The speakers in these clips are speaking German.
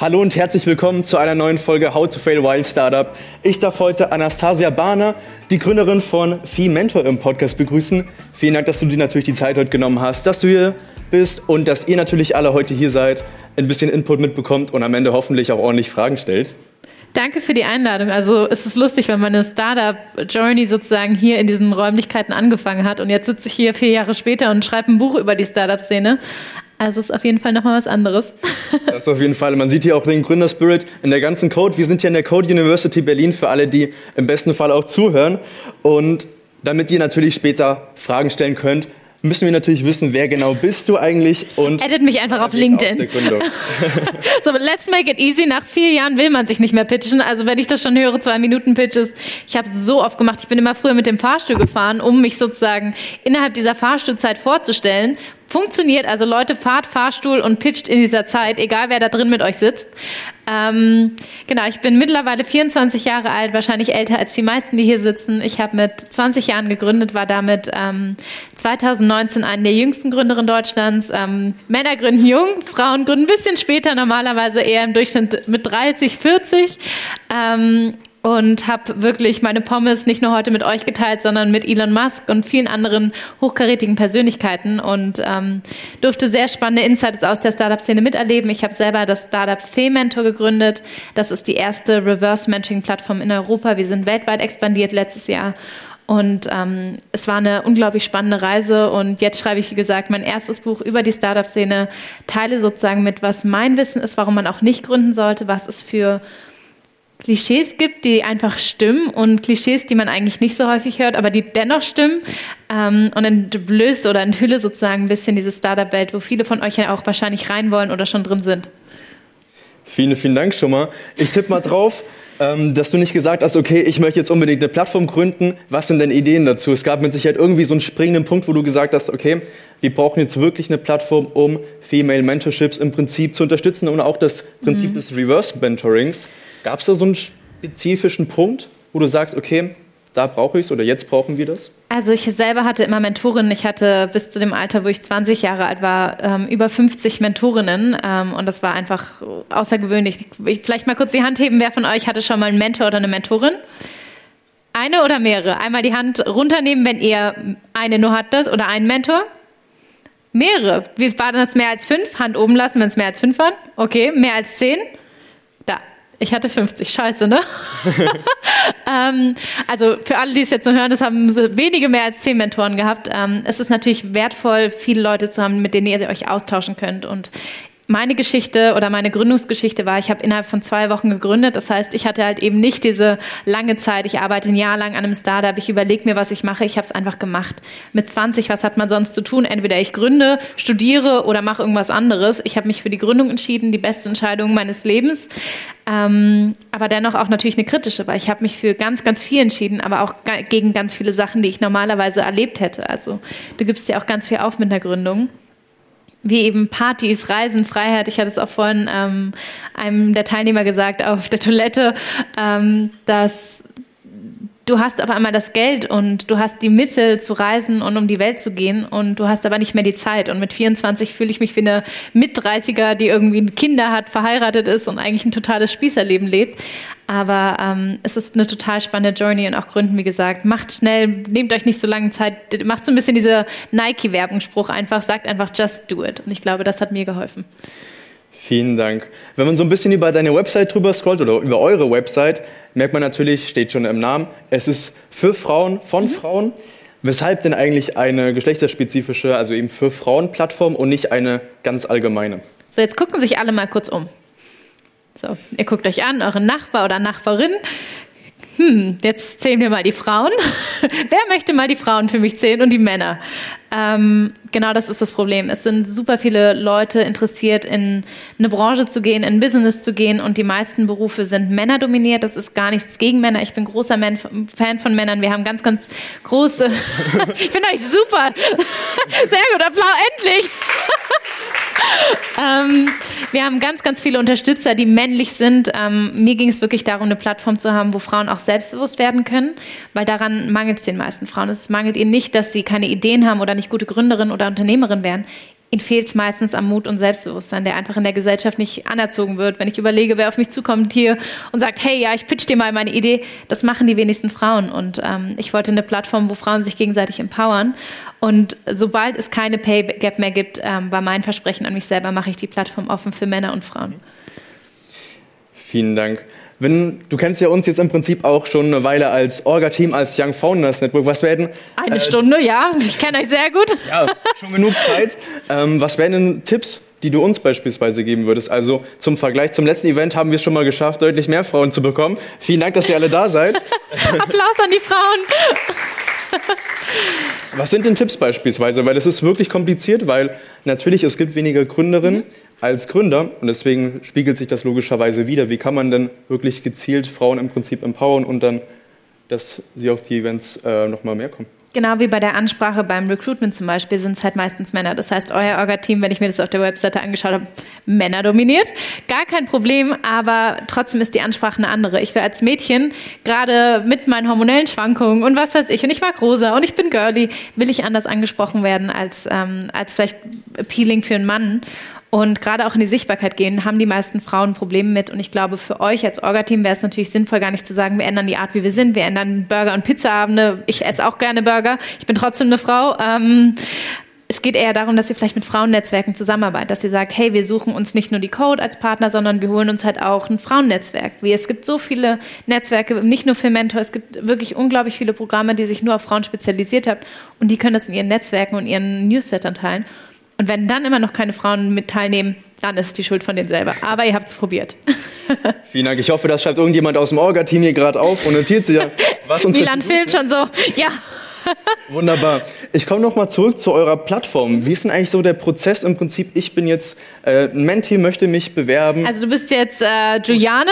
Hallo und herzlich willkommen zu einer neuen Folge How to Fail Wild Startup. Ich darf heute Anastasia Bahner, die Gründerin von Fee Mentor im Podcast begrüßen. Vielen Dank, dass du dir natürlich die Zeit heute genommen hast, dass du hier bist und dass ihr natürlich alle heute hier seid, ein bisschen Input mitbekommt und am Ende hoffentlich auch ordentlich Fragen stellt. Danke für die Einladung. Also es ist lustig, wenn meine Startup-Journey sozusagen hier in diesen Räumlichkeiten angefangen hat und jetzt sitze ich hier vier Jahre später und schreibe ein Buch über die Startup-Szene. Also ist auf jeden Fall nochmal was anderes. Das ist auf jeden Fall. Man sieht hier auch den Gründerspirit in der ganzen Code. Wir sind hier in der Code University Berlin für alle, die im besten Fall auch zuhören. Und damit ihr natürlich später Fragen stellen könnt, müssen wir natürlich wissen, wer genau bist du eigentlich und edit mich einfach auf LinkedIn. so, let's make it easy. Nach vier Jahren will man sich nicht mehr pitchen. Also wenn ich das schon höre, zwei Minuten Pitches. Ich habe es so oft gemacht. Ich bin immer früher mit dem Fahrstuhl gefahren, um mich sozusagen innerhalb dieser Fahrstuhlzeit vorzustellen Funktioniert also Leute, fahrt Fahrstuhl und pitcht in dieser Zeit, egal wer da drin mit euch sitzt. Ähm, genau, ich bin mittlerweile 24 Jahre alt, wahrscheinlich älter als die meisten, die hier sitzen. Ich habe mit 20 Jahren gegründet, war damit ähm, 2019 eine der jüngsten Gründerinnen Deutschlands. Ähm, Männer gründen jung, Frauen gründen ein bisschen später, normalerweise eher im Durchschnitt mit 30, 40. Und habe wirklich meine Pommes nicht nur heute mit euch geteilt, sondern mit Elon Musk und vielen anderen hochkarätigen Persönlichkeiten und ähm, durfte sehr spannende Insights aus der Startup-Szene miterleben. Ich habe selber das Startup Fee-Mentor gegründet. Das ist die erste Reverse-Mentoring-Plattform in Europa. Wir sind weltweit expandiert letztes Jahr. Und ähm, es war eine unglaublich spannende Reise. Und jetzt schreibe ich, wie gesagt, mein erstes Buch über die Startup-Szene, teile sozusagen mit, was mein Wissen ist, warum man auch nicht gründen sollte, was es für Klischees gibt, die einfach stimmen und Klischees, die man eigentlich nicht so häufig hört, aber die dennoch stimmen. Ähm, und entblößt oder enthülle sozusagen ein bisschen diese Startup-Welt, wo viele von euch ja auch wahrscheinlich rein wollen oder schon drin sind. Vielen, vielen Dank schon mal. Ich tippe mal drauf, ähm, dass du nicht gesagt hast, okay, ich möchte jetzt unbedingt eine Plattform gründen. Was sind denn Ideen dazu? Es gab mit Sicherheit irgendwie so einen springenden Punkt, wo du gesagt hast, okay, wir brauchen jetzt wirklich eine Plattform, um Female Mentorships im Prinzip zu unterstützen und auch das Prinzip mhm. des Reverse Mentorings. Gab es da so einen spezifischen Punkt, wo du sagst, okay, da brauche ich es oder jetzt brauchen wir das? Also ich selber hatte immer Mentorinnen. Ich hatte bis zu dem Alter, wo ich 20 Jahre alt war, ähm, über 50 Mentorinnen ähm, und das war einfach außergewöhnlich. Ich, vielleicht mal kurz die Hand heben, wer von euch hatte schon mal einen Mentor oder eine Mentorin? Eine oder mehrere? Einmal die Hand runternehmen, wenn ihr eine nur hattet oder einen Mentor. Mehrere. Wie war das mehr als fünf? Hand oben lassen, wenn es mehr als fünf waren. Okay, mehr als zehn? Ich hatte 50, scheiße, ne? ähm, also für alle, die es jetzt so hören, das haben wenige mehr als zehn Mentoren gehabt. Ähm, es ist natürlich wertvoll, viele Leute zu haben, mit denen ihr euch austauschen könnt. Und meine Geschichte oder meine Gründungsgeschichte war, ich habe innerhalb von zwei Wochen gegründet. Das heißt, ich hatte halt eben nicht diese lange Zeit. Ich arbeite ein Jahr lang an einem Startup. Ich überlege mir, was ich mache. Ich habe es einfach gemacht. Mit 20, was hat man sonst zu tun? Entweder ich gründe, studiere oder mache irgendwas anderes. Ich habe mich für die Gründung entschieden, die beste Entscheidung meines Lebens. Ähm, aber dennoch auch natürlich eine kritische, weil ich habe mich für ganz, ganz viel entschieden, aber auch gegen ganz viele Sachen, die ich normalerweise erlebt hätte. Also du gibst ja auch ganz viel auf mit der Gründung wie eben Partys, Reisen, Freiheit. Ich hatte es auch vorhin ähm, einem der Teilnehmer gesagt auf der Toilette, ähm, dass du hast auf einmal das Geld und du hast die Mittel zu reisen und um die Welt zu gehen und du hast aber nicht mehr die Zeit. Und mit 24 fühle ich mich wie eine Mit-30er, die irgendwie Kinder hat, verheiratet ist und eigentlich ein totales Spießerleben lebt. Aber ähm, es ist eine total spannende Journey und auch Gründen, wie gesagt. Macht schnell, nehmt euch nicht so lange Zeit, macht so ein bisschen diese Nike-Werbungsspruch einfach, sagt einfach just do it. Und ich glaube, das hat mir geholfen. Vielen Dank. Wenn man so ein bisschen über deine Website drüber scrollt oder über eure Website, merkt man natürlich, steht schon im Namen, es ist für Frauen, von mhm. Frauen. Weshalb denn eigentlich eine geschlechterspezifische, also eben für Frauen Plattform und nicht eine ganz allgemeine? So, jetzt gucken sich alle mal kurz um. So, ihr guckt euch an, euren Nachbar oder Nachbarin. Hm, jetzt zählen wir mal die Frauen. Wer möchte mal die Frauen für mich zählen und die Männer? Ähm, genau das ist das Problem. Es sind super viele Leute interessiert, in eine Branche zu gehen, in ein Business zu gehen und die meisten Berufe sind männerdominiert. Das ist gar nichts gegen Männer. Ich bin großer Man Fan von Männern. Wir haben ganz, ganz große. ich finde euch super. Sehr gut, Applaus, endlich. Ähm, wir haben ganz, ganz viele Unterstützer, die männlich sind. Ähm, mir ging es wirklich darum, eine Plattform zu haben, wo Frauen auch selbstbewusst werden können, weil daran mangelt es den meisten Frauen. Es mangelt ihnen nicht, dass sie keine Ideen haben oder nicht gute Gründerin oder Unternehmerin wären. Ihnen fehlt es meistens am Mut und Selbstbewusstsein, der einfach in der Gesellschaft nicht anerzogen wird. Wenn ich überlege, wer auf mich zukommt hier und sagt, hey, ja, ich pitch dir mal meine Idee, das machen die wenigsten Frauen. Und ähm, ich wollte eine Plattform, wo Frauen sich gegenseitig empowern. Und sobald es keine Pay Gap mehr gibt, ähm, bei meinen Versprechen an mich selber, mache ich die Plattform offen für Männer und Frauen. Vielen Dank. Wenn, du kennst ja uns jetzt im Prinzip auch schon eine Weile als Orga-Team, als Young Founders Network. Was werden. Eine äh, Stunde, ja. Ich kenne euch sehr gut. Ja, schon genug Zeit. Ähm, was wären denn Tipps, die du uns beispielsweise geben würdest? Also zum Vergleich zum letzten Event haben wir es schon mal geschafft, deutlich mehr Frauen zu bekommen. Vielen Dank, dass ihr alle da seid. Applaus an die Frauen. Was sind denn Tipps beispielsweise? Weil es ist wirklich kompliziert, weil natürlich es gibt weniger Gründerinnen. Mhm als Gründer, und deswegen spiegelt sich das logischerweise wieder, wie kann man denn wirklich gezielt Frauen im Prinzip empowern und dann, dass sie auf die Events äh, nochmal mehr kommen? Genau wie bei der Ansprache beim Recruitment zum Beispiel sind es halt meistens Männer. Das heißt, euer Orga-Team, wenn ich mir das auf der Webseite angeschaut habe, Männer dominiert. Gar kein Problem, aber trotzdem ist die Ansprache eine andere. Ich wäre als Mädchen, gerade mit meinen hormonellen Schwankungen und was weiß ich, und ich mag rosa und ich bin girly, will ich anders angesprochen werden als, ähm, als vielleicht appealing für einen Mann und gerade auch in die Sichtbarkeit gehen, haben die meisten Frauen Probleme mit. Und ich glaube, für euch als Orga-Team wäre es natürlich sinnvoll, gar nicht zu sagen, wir ändern die Art, wie wir sind. Wir ändern Burger- und Pizzaabende. Ich esse auch gerne Burger. Ich bin trotzdem eine Frau. Ähm, es geht eher darum, dass ihr vielleicht mit Frauennetzwerken zusammenarbeitet, dass ihr sagt, hey, wir suchen uns nicht nur die Code als Partner, sondern wir holen uns halt auch ein Frauennetzwerk. Es gibt so viele Netzwerke, nicht nur für Mentor, es gibt wirklich unglaublich viele Programme, die sich nur auf Frauen spezialisiert haben und die können das in ihren Netzwerken und ihren Newslettern teilen. Und wenn dann immer noch keine Frauen mit teilnehmen, dann ist die Schuld von denen selber. Aber ihr habt es probiert. Vielen Dank. Ich hoffe, das schreibt irgendjemand aus dem Orga-Team hier gerade auf und notiert sich, was uns Milan filmt schon so. Ja. Wunderbar. Ich komme nochmal zurück zu eurer Plattform. Wie ist denn eigentlich so der Prozess im Prinzip? Ich bin jetzt äh, ein Menti, möchte mich bewerben. Also du bist jetzt äh, Juliane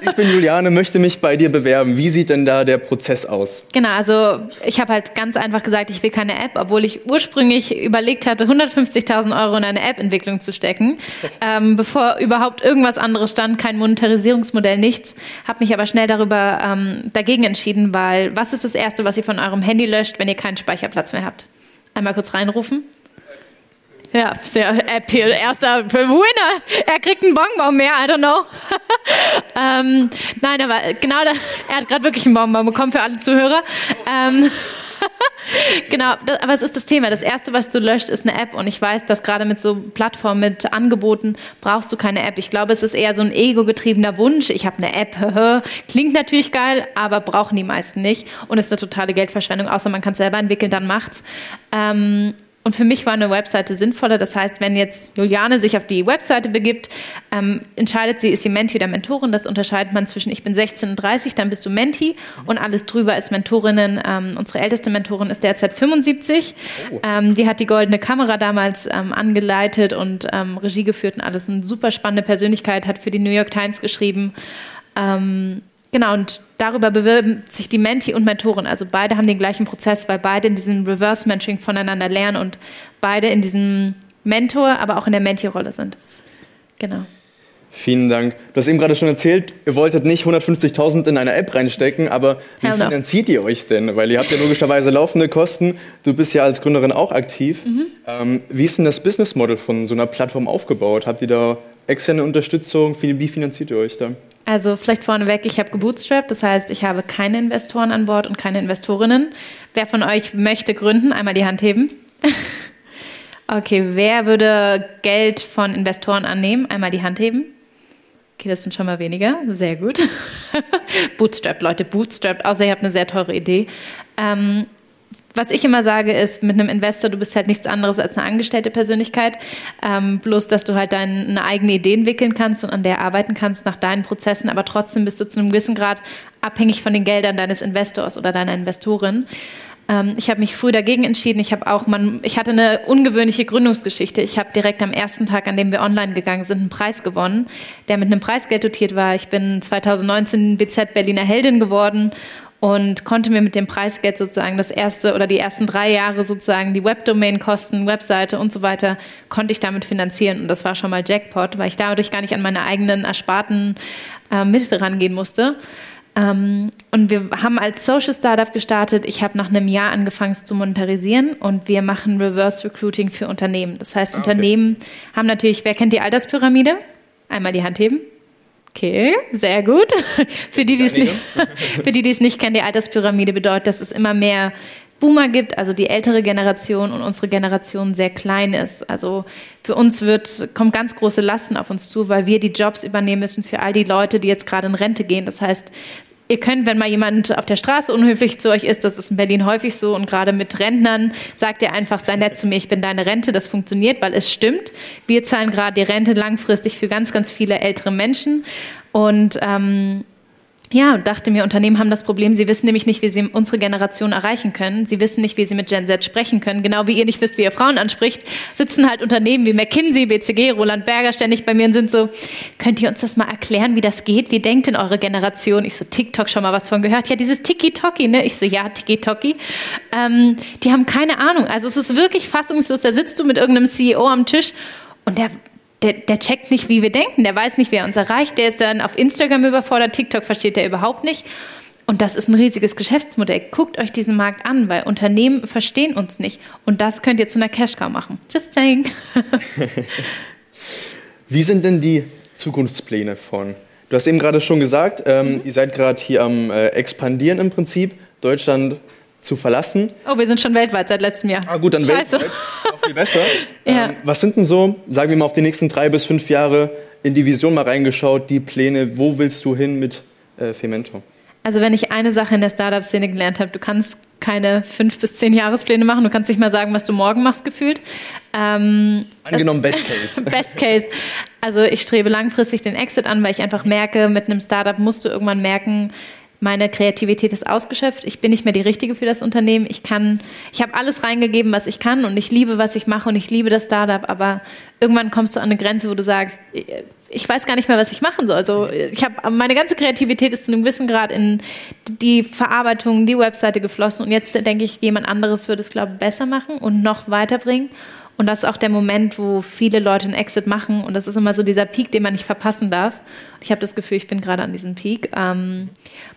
ich bin Juliane, möchte mich bei dir bewerben. Wie sieht denn da der Prozess aus? Genau, also ich habe halt ganz einfach gesagt, ich will keine App, obwohl ich ursprünglich überlegt hatte, 150.000 Euro in eine App-Entwicklung zu stecken, ähm, bevor überhaupt irgendwas anderes stand, kein Monetarisierungsmodell, nichts. Habe mich aber schnell darüber ähm, dagegen entschieden, weil was ist das Erste, was ihr von eurem Handy löscht, wenn ihr keinen Speicherplatz mehr habt? Einmal kurz reinrufen. Ja, sehr Appeal. Erster Winner. Er kriegt einen Bonbon mehr, I don't know. ähm, nein, aber genau, da, er hat gerade wirklich einen Bonbon bekommen für alle Zuhörer. Ähm, genau, das, aber es ist das Thema. Das Erste, was du löscht, ist eine App. Und ich weiß, dass gerade mit so Plattformen, mit Angeboten, brauchst du keine App. Ich glaube, es ist eher so ein ego-getriebener Wunsch. Ich habe eine App. Klingt natürlich geil, aber brauchen die meisten nicht. Und ist eine totale Geldverschwendung, außer man kann es selber entwickeln, dann macht's. Ähm, und für mich war eine Webseite sinnvoller. Das heißt, wenn jetzt Juliane sich auf die Webseite begibt, ähm, entscheidet sie, ist sie Menti oder Mentorin. Das unterscheidet man zwischen ich bin 16 und 30, dann bist du Menti und alles drüber ist Mentorinnen. Ähm, unsere älteste Mentorin ist derzeit 75. Oh. Ähm, die hat die Goldene Kamera damals ähm, angeleitet und ähm, Regie geführt und alles. Eine super spannende Persönlichkeit, hat für die New York Times geschrieben. Ähm, Genau, und darüber bewirben sich die Menti und Mentoren. Also beide haben den gleichen Prozess, weil beide in diesem Reverse-Mentoring voneinander lernen und beide in diesem Mentor, aber auch in der Menti-Rolle sind. Genau. Vielen Dank. Du hast eben gerade schon erzählt, ihr wolltet nicht 150.000 in eine App reinstecken, aber wie Hell finanziert no. ihr euch denn? Weil ihr habt ja logischerweise laufende Kosten. Du bist ja als Gründerin auch aktiv. Mhm. Ähm, wie ist denn das Business Model von so einer Plattform aufgebaut? Habt ihr da externe Unterstützung? Wie finanziert ihr euch da? Also vielleicht vorneweg, ich habe gebootstrapped, das heißt, ich habe keine Investoren an Bord und keine Investorinnen. Wer von euch möchte gründen? Einmal die Hand heben. okay, wer würde Geld von Investoren annehmen? Einmal die Hand heben. Okay, das sind schon mal weniger. Sehr gut. bootstrapped, Leute, bootstrapped, außer ihr habt eine sehr teure Idee. Ähm, was ich immer sage, ist, mit einem Investor, du bist halt nichts anderes als eine angestellte Persönlichkeit. Ähm, bloß, dass du halt deine eigene Idee entwickeln kannst und an der arbeiten kannst nach deinen Prozessen, aber trotzdem bist du zu einem gewissen Grad abhängig von den Geldern deines Investors oder deiner Investorin. Ähm, ich habe mich früh dagegen entschieden. Ich habe auch, man, ich hatte eine ungewöhnliche Gründungsgeschichte. Ich habe direkt am ersten Tag, an dem wir online gegangen sind, einen Preis gewonnen, der mit einem Preisgeld dotiert war. Ich bin 2019 BZ Berliner Heldin geworden und konnte mir mit dem Preisgeld sozusagen das erste oder die ersten drei Jahre sozusagen die Webdomain-Kosten, Webseite und so weiter, konnte ich damit finanzieren. Und das war schon mal Jackpot, weil ich dadurch gar nicht an meine eigenen Ersparten äh, Mittel rangehen musste. Ähm, und wir haben als Social Startup gestartet. Ich habe nach einem Jahr angefangen es zu monetarisieren und wir machen Reverse Recruiting für Unternehmen. Das heißt, ah, okay. Unternehmen haben natürlich, wer kennt die Alterspyramide? Einmal die Hand heben. Okay, sehr gut. Für die, die es nicht, für die, die es nicht kennen, die Alterspyramide bedeutet, dass es immer mehr Boomer gibt, also die ältere Generation und unsere Generation sehr klein ist. Also für uns wird, kommt ganz große Lasten auf uns zu, weil wir die Jobs übernehmen müssen für all die Leute, die jetzt gerade in Rente gehen. Das heißt, ihr könnt, wenn mal jemand auf der Straße unhöflich zu euch ist, das ist in Berlin häufig so und gerade mit Rentnern, sagt ihr einfach, sei nett zu mir, ich bin deine Rente. Das funktioniert, weil es stimmt. Wir zahlen gerade die Rente langfristig für ganz, ganz viele ältere Menschen. Und ähm, ja, und dachte mir, Unternehmen haben das Problem, sie wissen nämlich nicht, wie sie unsere Generation erreichen können. Sie wissen nicht, wie sie mit Gen Z sprechen können. Genau wie ihr nicht wisst, wie ihr Frauen anspricht, sitzen halt Unternehmen wie McKinsey, BCG, Roland Berger ständig bei mir und sind so, könnt ihr uns das mal erklären, wie das geht? Wie denkt denn eure Generation? Ich so, TikTok schon mal was von gehört? Ja, dieses Tiki-Toki, ne? Ich so, ja, Tiki-Toki. Ähm, die haben keine Ahnung. Also es ist wirklich fassungslos. Da sitzt du mit irgendeinem CEO am Tisch und der der, der checkt nicht, wie wir denken, der weiß nicht, wer uns erreicht, der ist dann auf Instagram überfordert, TikTok versteht er überhaupt nicht. Und das ist ein riesiges Geschäftsmodell. Guckt euch diesen Markt an, weil Unternehmen verstehen uns nicht. Und das könnt ihr zu einer Cash-Cow machen. Just saying. Wie sind denn die Zukunftspläne von? Du hast eben gerade schon gesagt, ähm, mhm. ihr seid gerade hier am äh, expandieren im Prinzip. Deutschland zu verlassen. Oh, wir sind schon weltweit seit letztem Jahr. Ah, gut, dann Scheiße. weltweit. Viel besser. ja. ähm, was sind denn so, sagen wir mal, auf die nächsten drei bis fünf Jahre in die Vision mal reingeschaut, die Pläne, wo willst du hin mit äh, Femento? Also wenn ich eine Sache in der Startup-Szene gelernt habe, du kannst keine fünf bis zehn Jahrespläne machen, du kannst nicht mal sagen, was du morgen machst, gefühlt. Ähm, Angenommen Best Case. Best Case. Also ich strebe langfristig den Exit an, weil ich einfach merke, mit einem Startup musst du irgendwann merken, meine Kreativität ist ausgeschöpft, ich bin nicht mehr die Richtige für das Unternehmen, ich kann, ich habe alles reingegeben, was ich kann und ich liebe, was ich mache und ich liebe das Startup, aber irgendwann kommst du an eine Grenze, wo du sagst, ich weiß gar nicht mehr, was ich machen soll. Also ich habe meine ganze Kreativität ist zu einem gewissen Grad in die Verarbeitung, die Webseite geflossen und jetzt denke ich, jemand anderes würde es glaube ich besser machen und noch weiterbringen. Und das ist auch der Moment, wo viele Leute einen Exit machen. Und das ist immer so dieser Peak, den man nicht verpassen darf. Ich habe das Gefühl, ich bin gerade an diesem Peak. Ähm,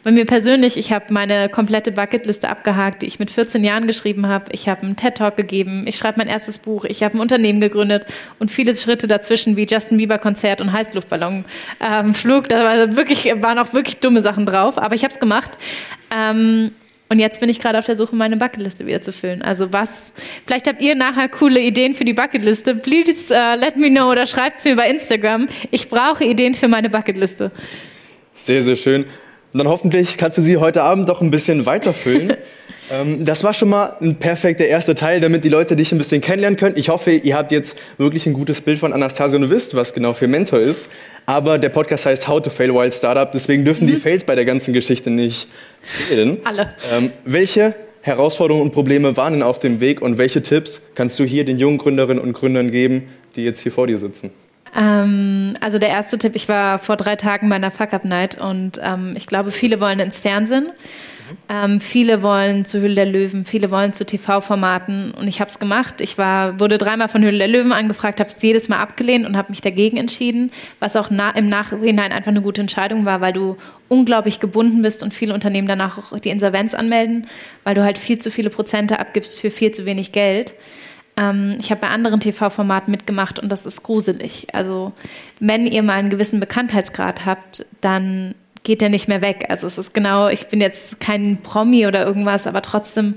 bei mir persönlich, ich habe meine komplette Bucketliste abgehakt, die ich mit 14 Jahren geschrieben habe. Ich habe einen TED-Talk gegeben. Ich schreibe mein erstes Buch. Ich habe ein Unternehmen gegründet und viele Schritte dazwischen wie Justin Bieber-Konzert und Heißluftballonflug. Ähm, da war wirklich, waren auch wirklich dumme Sachen drauf. Aber ich habe es gemacht. Ähm, und jetzt bin ich gerade auf der Suche, meine Bucketliste wieder zu füllen. Also was, vielleicht habt ihr nachher coole Ideen für die Bucketliste. Please uh, let me know oder schreibt es mir bei Instagram. Ich brauche Ideen für meine Bucketliste. Sehr, sehr schön. Und dann hoffentlich kannst du sie heute Abend doch ein bisschen weiterfüllen. ähm, das war schon mal ein perfekter erster Teil, damit die Leute dich ein bisschen kennenlernen können. Ich hoffe, ihr habt jetzt wirklich ein gutes Bild von Anastasia und wisst, was genau für Mentor ist. Aber der Podcast heißt How to Fail While Startup, deswegen dürfen mhm. die Fails bei der ganzen Geschichte nicht fehlen. Alle. Ähm, welche Herausforderungen und Probleme waren denn auf dem Weg und welche Tipps kannst du hier den jungen Gründerinnen und Gründern geben, die jetzt hier vor dir sitzen? Ähm, also der erste Tipp, ich war vor drei Tagen bei einer Fuck-Up-Night und ähm, ich glaube, viele wollen ins Fernsehen. Ähm, viele wollen zu Hülle der Löwen, viele wollen zu TV-Formaten und ich habe es gemacht. Ich war, wurde dreimal von Hülle der Löwen angefragt, habe es jedes Mal abgelehnt und habe mich dagegen entschieden, was auch na, im Nachhinein einfach eine gute Entscheidung war, weil du unglaublich gebunden bist und viele Unternehmen danach auch die Insolvenz anmelden, weil du halt viel zu viele Prozente abgibst für viel zu wenig Geld. Ähm, ich habe bei anderen TV-Formaten mitgemacht und das ist gruselig. Also wenn ihr mal einen gewissen Bekanntheitsgrad habt, dann geht der nicht mehr weg. Also es ist genau, ich bin jetzt kein Promi oder irgendwas, aber trotzdem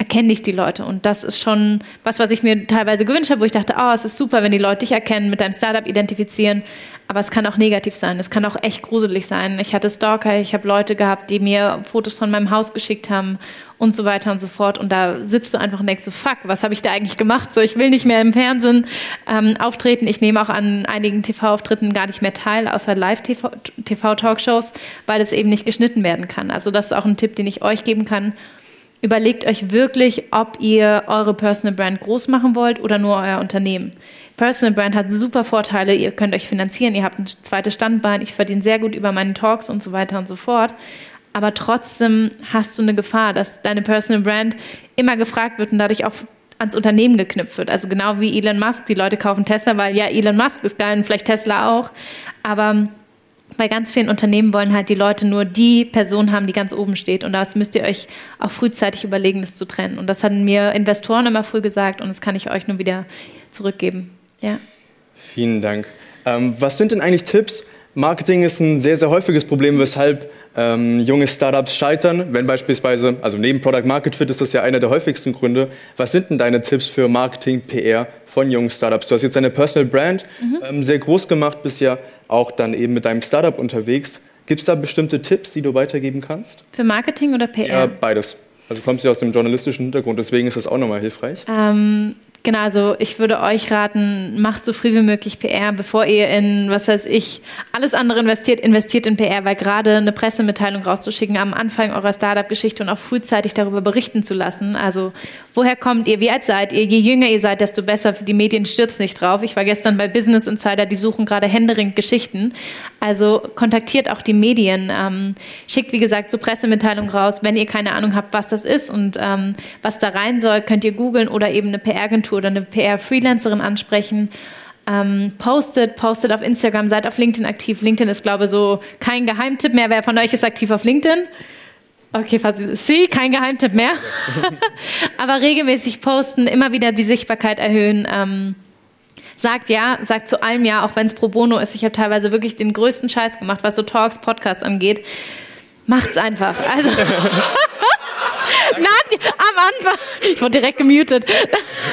erkenne ich die Leute. Und das ist schon was, was ich mir teilweise gewünscht habe, wo ich dachte, oh, es ist super, wenn die Leute dich erkennen, mit deinem Startup identifizieren. Aber es kann auch negativ sein. Es kann auch echt gruselig sein. Ich hatte Stalker, ich habe Leute gehabt, die mir Fotos von meinem Haus geschickt haben und so weiter und so fort. Und da sitzt du einfach und denkst so, fuck, was habe ich da eigentlich gemacht? So, ich will nicht mehr im Fernsehen ähm, auftreten. Ich nehme auch an einigen TV-Auftritten gar nicht mehr teil, außer Live-TV-Talkshows, weil es eben nicht geschnitten werden kann. Also das ist auch ein Tipp, den ich euch geben kann. Überlegt euch wirklich, ob ihr eure Personal Brand groß machen wollt oder nur euer Unternehmen. Personal Brand hat super Vorteile. Ihr könnt euch finanzieren, ihr habt ein zweites Standbein, ich verdiene sehr gut über meine Talks und so weiter und so fort aber trotzdem hast du eine Gefahr, dass deine Personal Brand immer gefragt wird und dadurch auch ans Unternehmen geknüpft wird. Also genau wie Elon Musk. Die Leute kaufen Tesla, weil ja, Elon Musk ist geil und vielleicht Tesla auch. Aber bei ganz vielen Unternehmen wollen halt die Leute nur die Person haben, die ganz oben steht. Und das müsst ihr euch auch frühzeitig überlegen, das zu trennen. Und das hatten mir Investoren immer früh gesagt und das kann ich euch nur wieder zurückgeben. Ja. Vielen Dank. Ähm, was sind denn eigentlich Tipps? Marketing ist ein sehr, sehr häufiges Problem, weshalb ähm, junge Startups scheitern, wenn beispielsweise, also neben Product Market Fit ist das ja einer der häufigsten Gründe. Was sind denn deine Tipps für Marketing, PR von jungen Startups? Du hast jetzt deine Personal Brand mhm. ähm, sehr groß gemacht, bist ja auch dann eben mit deinem Startup unterwegs. Gibt es da bestimmte Tipps, die du weitergeben kannst? Für Marketing oder PR? Ja, beides. Also kommst du aus dem journalistischen Hintergrund, deswegen ist das auch nochmal hilfreich. Ähm, Genau, also ich würde euch raten, macht so früh wie möglich PR, bevor ihr in, was weiß ich, alles andere investiert, investiert in PR, weil gerade eine Pressemitteilung rauszuschicken am Anfang eurer Startup-Geschichte und auch frühzeitig darüber berichten zu lassen. Also woher kommt ihr, wie alt seid ihr? Je jünger ihr seid, desto besser. Die Medien stürzen nicht drauf. Ich war gestern bei Business Insider, die suchen gerade händeringend Geschichten. Also kontaktiert auch die Medien, ähm, schickt wie gesagt so Pressemitteilungen raus. Wenn ihr keine Ahnung habt, was das ist und ähm, was da rein soll, könnt ihr googeln oder eben eine PR-Agentur Agentur oder eine PR-Freelancerin ansprechen. Ähm, postet, postet auf Instagram, seid auf LinkedIn aktiv. LinkedIn ist, glaube ich, so kein Geheimtipp mehr. Wer von euch ist aktiv auf LinkedIn? Okay, fast Sie, kein Geheimtipp mehr. Aber regelmäßig posten, immer wieder die Sichtbarkeit erhöhen. Ähm, sagt ja, sagt zu allem ja, auch wenn es pro bono ist. Ich habe teilweise wirklich den größten Scheiß gemacht, was so Talks, Podcasts angeht. Macht's einfach. Also am Anfang. Ich wurde direkt gemutet.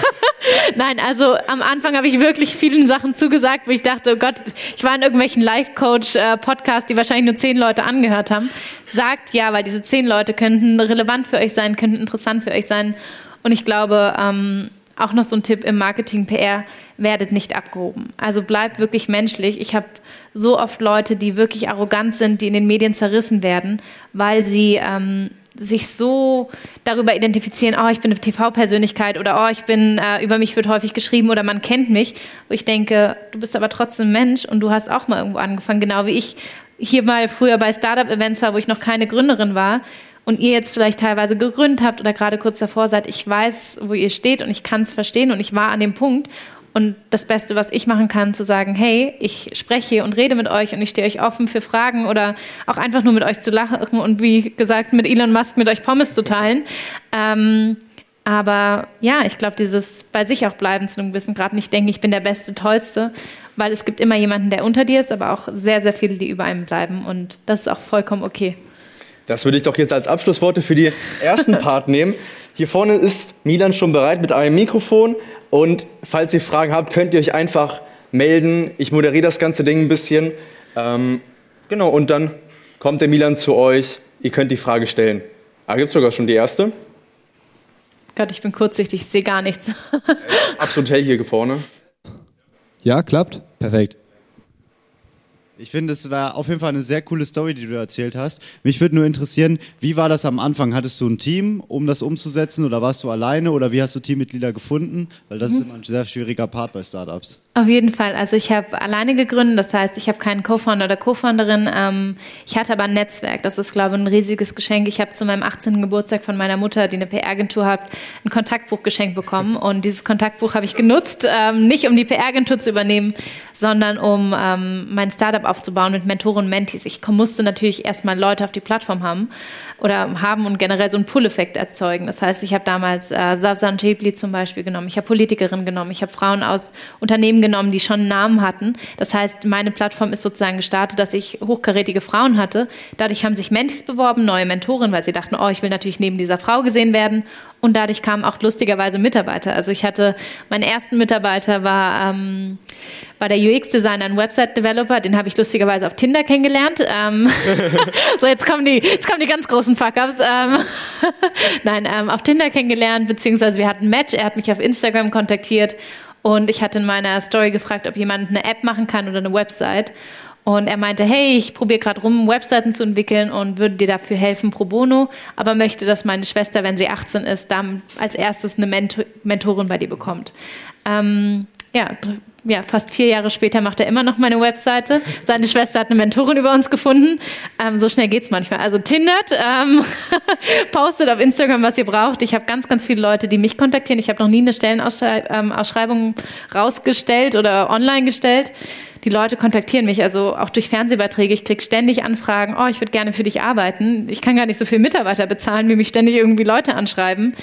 Nein, also am Anfang habe ich wirklich vielen Sachen zugesagt, wo ich dachte, oh Gott, ich war in irgendwelchen Life-Coach-Podcasts, die wahrscheinlich nur zehn Leute angehört haben. Sagt ja, weil diese zehn Leute könnten relevant für euch sein, könnten interessant für euch sein. Und ich glaube, ähm, auch noch so ein Tipp im Marketing, PR, werdet nicht abgehoben. Also bleibt wirklich menschlich. Ich habe so oft Leute, die wirklich arrogant sind, die in den Medien zerrissen werden, weil sie ähm, sich so darüber identifizieren, oh, ich bin eine TV-Persönlichkeit oder oh, ich bin, äh, über mich wird häufig geschrieben oder man kennt mich, wo ich denke, du bist aber trotzdem Mensch und du hast auch mal irgendwo angefangen, genau wie ich hier mal früher bei Startup-Events war, wo ich noch keine Gründerin war und ihr jetzt vielleicht teilweise gegründet habt oder gerade kurz davor seid, ich weiß, wo ihr steht und ich kann es verstehen und ich war an dem Punkt und das Beste, was ich machen kann, zu sagen, hey, ich spreche und rede mit euch und ich stehe euch offen für Fragen oder auch einfach nur mit euch zu lachen und wie gesagt mit Elon Musk mit euch Pommes zu teilen. Ähm, aber ja, ich glaube, dieses bei sich auch bleiben zu einem gewissen Grad nicht denken, ich bin der Beste, Tollste, weil es gibt immer jemanden, der unter dir ist, aber auch sehr, sehr viele, die über einem bleiben und das ist auch vollkommen okay. Das würde ich doch jetzt als Abschlussworte für die ersten Part nehmen. Hier vorne ist Milan schon bereit mit einem Mikrofon und falls ihr Fragen habt, könnt ihr euch einfach melden. Ich moderiere das ganze Ding ein bisschen. Ähm, genau, und dann kommt der Milan zu euch. Ihr könnt die Frage stellen. Ah, gibt es sogar schon die erste? Gott, ich bin kurzsichtig, ich sehe gar nichts. Absolut hell hier vorne. Ja, klappt. Perfekt. Ich finde, es war auf jeden Fall eine sehr coole Story, die du erzählt hast. Mich würde nur interessieren, wie war das am Anfang? Hattest du ein Team, um das umzusetzen oder warst du alleine oder wie hast du Teammitglieder gefunden? Weil das mhm. ist immer ein sehr schwieriger Part bei Startups. Auf jeden Fall. Also ich habe alleine gegründet, das heißt, ich habe keinen Co-Founder oder Co-Founderin. Ähm, ich hatte aber ein Netzwerk. Das ist, glaube ich, ein riesiges Geschenk. Ich habe zu meinem 18. Geburtstag von meiner Mutter, die eine PR-Agentur hat, ein Kontaktbuch geschenkt bekommen. Und dieses Kontaktbuch habe ich genutzt, ähm, nicht um die PR-Agentur zu übernehmen, sondern um ähm, mein Startup aufzubauen mit Mentoren und Mentees. Ich musste natürlich erstmal Leute auf die Plattform haben oder haben und generell so einen Pull-Effekt erzeugen. Das heißt, ich habe damals äh, Savsan Jebli zum Beispiel genommen, ich habe Politikerinnen genommen, ich habe Frauen aus Unternehmen genommen, die schon einen Namen hatten. Das heißt, meine Plattform ist sozusagen gestartet, dass ich hochkarätige Frauen hatte. Dadurch haben sich Mentis beworben, neue Mentoren, weil sie dachten, oh, ich will natürlich neben dieser Frau gesehen werden. Und dadurch kamen auch lustigerweise Mitarbeiter. Also ich hatte, meinen ersten Mitarbeiter war, ähm, war der UX-Designer, ein Website-Developer, den habe ich lustigerweise auf Tinder kennengelernt. Ähm, so, jetzt kommen die, jetzt kommen die ganz großen Fuck-Ups. Ähm, Nein, ähm, auf Tinder kennengelernt, beziehungsweise wir hatten ein Match, er hat mich auf Instagram kontaktiert und ich hatte in meiner Story gefragt, ob jemand eine App machen kann oder eine Website. Und er meinte, hey, ich probiere gerade rum, Webseiten zu entwickeln und würde dir dafür helfen pro bono, aber möchte, dass meine Schwester, wenn sie 18 ist, dann als erstes eine Mentor Mentorin bei dir bekommt. Ähm, ja, ja, fast vier Jahre später macht er immer noch meine Webseite. Seine Schwester hat eine Mentorin über uns gefunden. Ähm, so schnell geht's manchmal. Also tindert, ähm, postet auf Instagram, was ihr braucht. Ich habe ganz, ganz viele Leute, die mich kontaktieren. Ich habe noch nie eine Stellenausschreibung ähm, rausgestellt oder online gestellt. Die Leute kontaktieren mich, also auch durch Fernsehbeiträge. Ich kriege ständig Anfragen, oh, ich würde gerne für dich arbeiten. Ich kann gar nicht so viel Mitarbeiter bezahlen, wie mich ständig irgendwie Leute anschreiben.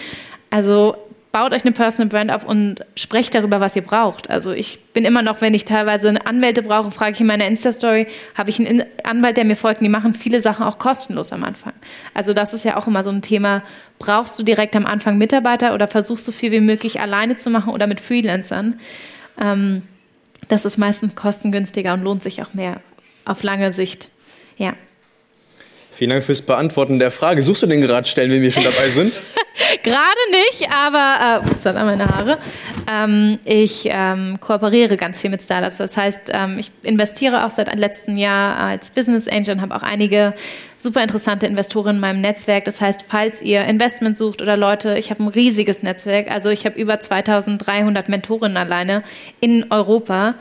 Also baut euch eine Personal Brand auf und sprecht darüber, was ihr braucht. Also ich bin immer noch, wenn ich teilweise Anwälte brauche, frage ich in meiner Insta-Story, habe ich einen Anwalt, der mir folgt, und die machen viele Sachen auch kostenlos am Anfang. Also das ist ja auch immer so ein Thema, brauchst du direkt am Anfang Mitarbeiter oder versuchst so viel wie möglich alleine zu machen oder mit Freelancern? Ähm, das ist meistens kostengünstiger und lohnt sich auch mehr auf lange Sicht. Ja. Vielen Dank fürs Beantworten der Frage. Suchst du denn gerade Stellen, wenn wir schon dabei sind? Gerade nicht, aber äh, ups, hat meine Haare. Ähm, ich ähm, kooperiere ganz viel mit Startups. Das heißt, ähm, ich investiere auch seit letztem Jahr als Business Angel und habe auch einige super interessante Investoren in meinem Netzwerk. Das heißt, falls ihr Investment sucht oder Leute, ich habe ein riesiges Netzwerk. Also ich habe über 2300 Mentorinnen alleine in Europa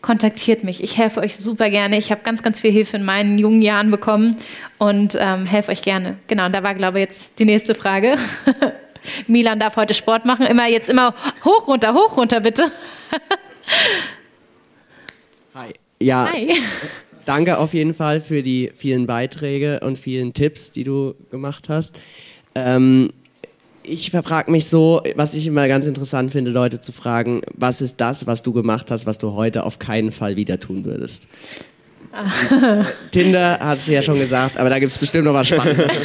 kontaktiert mich. Ich helfe euch super gerne. Ich habe ganz, ganz viel Hilfe in meinen jungen Jahren bekommen und ähm, helfe euch gerne. Genau, und da war, glaube ich, jetzt die nächste Frage. Milan darf heute Sport machen. Immer jetzt immer hoch, runter, hoch, runter, bitte. Hi. Ja. Hi. Danke auf jeden Fall für die vielen Beiträge und vielen Tipps, die du gemacht hast. Ähm, ich frage mich so, was ich immer ganz interessant finde, Leute zu fragen, was ist das, was du gemacht hast, was du heute auf keinen Fall wieder tun würdest? Tinder hat es ja schon gesagt, aber da gibt es bestimmt noch was Spannendes.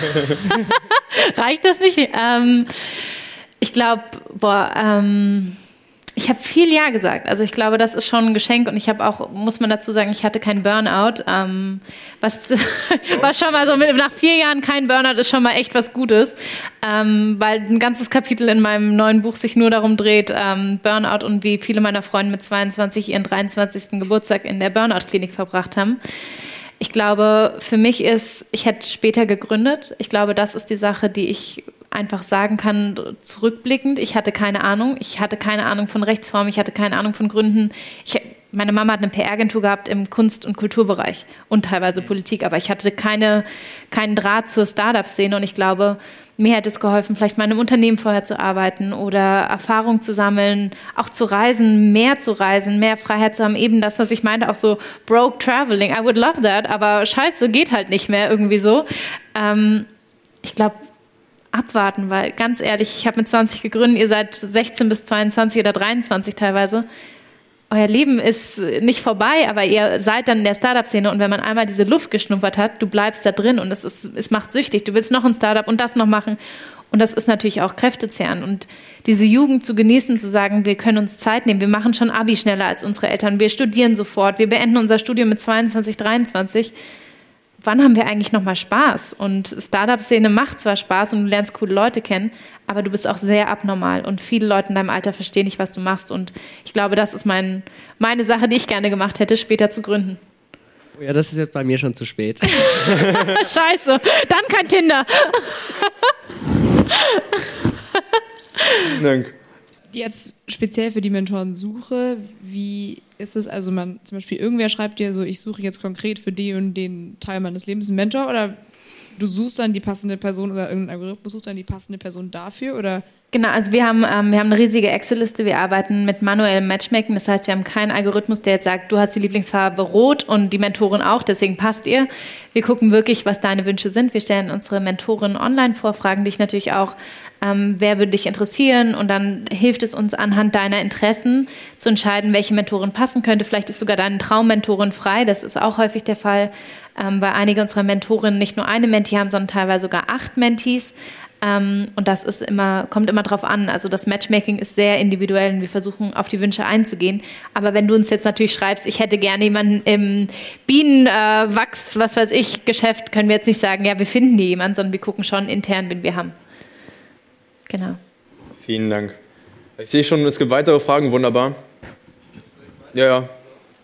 Reicht das nicht? Ähm, ich glaube, boah, ähm, ich habe viel Ja gesagt. Also ich glaube, das ist schon ein Geschenk und ich habe auch, muss man dazu sagen, ich hatte keinen Burnout. Ähm, was, was schon mal so mit, nach vier Jahren kein Burnout ist schon mal echt was Gutes, ähm, weil ein ganzes Kapitel in meinem neuen Buch sich nur darum dreht, ähm, Burnout und wie viele meiner Freunde mit 22 ihren 23. Geburtstag in der Burnout-Klinik verbracht haben. Ich glaube, für mich ist, ich hätte später gegründet. Ich glaube, das ist die Sache, die ich einfach sagen kann, zurückblickend, ich hatte keine Ahnung. Ich hatte keine Ahnung von Rechtsform, ich hatte keine Ahnung von Gründen. Ich, meine Mama hat eine PR-Agentur gehabt im Kunst- und Kulturbereich und teilweise Politik, aber ich hatte keine, keinen Draht zur Startup-Szene und ich glaube, mir hätte es geholfen, vielleicht mal in einem Unternehmen vorher zu arbeiten oder Erfahrung zu sammeln, auch zu reisen, mehr zu reisen, mehr Freiheit zu haben. Eben das, was ich meinte, auch so broke traveling. I would love that, aber scheiße, geht halt nicht mehr irgendwie so. Ähm, ich glaube, abwarten, weil ganz ehrlich, ich habe mit 20 gegründet, ihr seid 16 bis 22 oder 23 teilweise. Euer Leben ist nicht vorbei, aber ihr seid dann in der Startup-Szene und wenn man einmal diese Luft geschnuppert hat, du bleibst da drin und es, ist, es macht süchtig. Du willst noch ein Startup und das noch machen. Und das ist natürlich auch kräftezehrend. Und diese Jugend zu genießen, zu sagen, wir können uns Zeit nehmen, wir machen schon Abi schneller als unsere Eltern, wir studieren sofort, wir beenden unser Studium mit 22, 23 wann haben wir eigentlich nochmal Spaß? Und Startup-Szene macht zwar Spaß und du lernst coole Leute kennen, aber du bist auch sehr abnormal und viele Leute in deinem Alter verstehen nicht, was du machst. Und ich glaube, das ist mein, meine Sache, die ich gerne gemacht hätte, später zu gründen. Ja, das ist jetzt bei mir schon zu spät. Scheiße, dann kein Tinder. Dank. Jetzt speziell für die Mentorensuche, wie ist es also, man zum Beispiel irgendwer schreibt dir so, ich suche jetzt konkret für den und den Teil meines Lebens einen Mentor oder du suchst dann die passende Person oder irgendein Algorithmus sucht dann die passende Person dafür oder? Genau, also wir haben, ähm, wir haben eine riesige Excel-Liste. Wir arbeiten mit manuellem Matchmaking. Das heißt, wir haben keinen Algorithmus, der jetzt sagt, du hast die Lieblingsfarbe rot und die Mentorin auch, deswegen passt ihr. Wir gucken wirklich, was deine Wünsche sind. Wir stellen unsere Mentoren online vor, fragen dich natürlich auch, ähm, wer würde dich interessieren und dann hilft es uns anhand deiner Interessen zu entscheiden, welche Mentorin passen könnte. Vielleicht ist sogar deine Traummentorin frei, das ist auch häufig der Fall, ähm, weil einige unserer Mentorinnen nicht nur eine Mentee haben, sondern teilweise sogar acht Mentees. Ähm, und das ist immer, kommt immer drauf an. Also das Matchmaking ist sehr individuell und wir versuchen auf die Wünsche einzugehen. Aber wenn du uns jetzt natürlich schreibst, ich hätte gerne jemanden im Bienenwachs, äh, was weiß ich, Geschäft, können wir jetzt nicht sagen, ja, wir finden dir jemanden, sondern wir gucken schon intern, wen wir haben. Genau. Vielen Dank. Ich sehe schon, es gibt weitere Fragen, wunderbar. Ja, ja.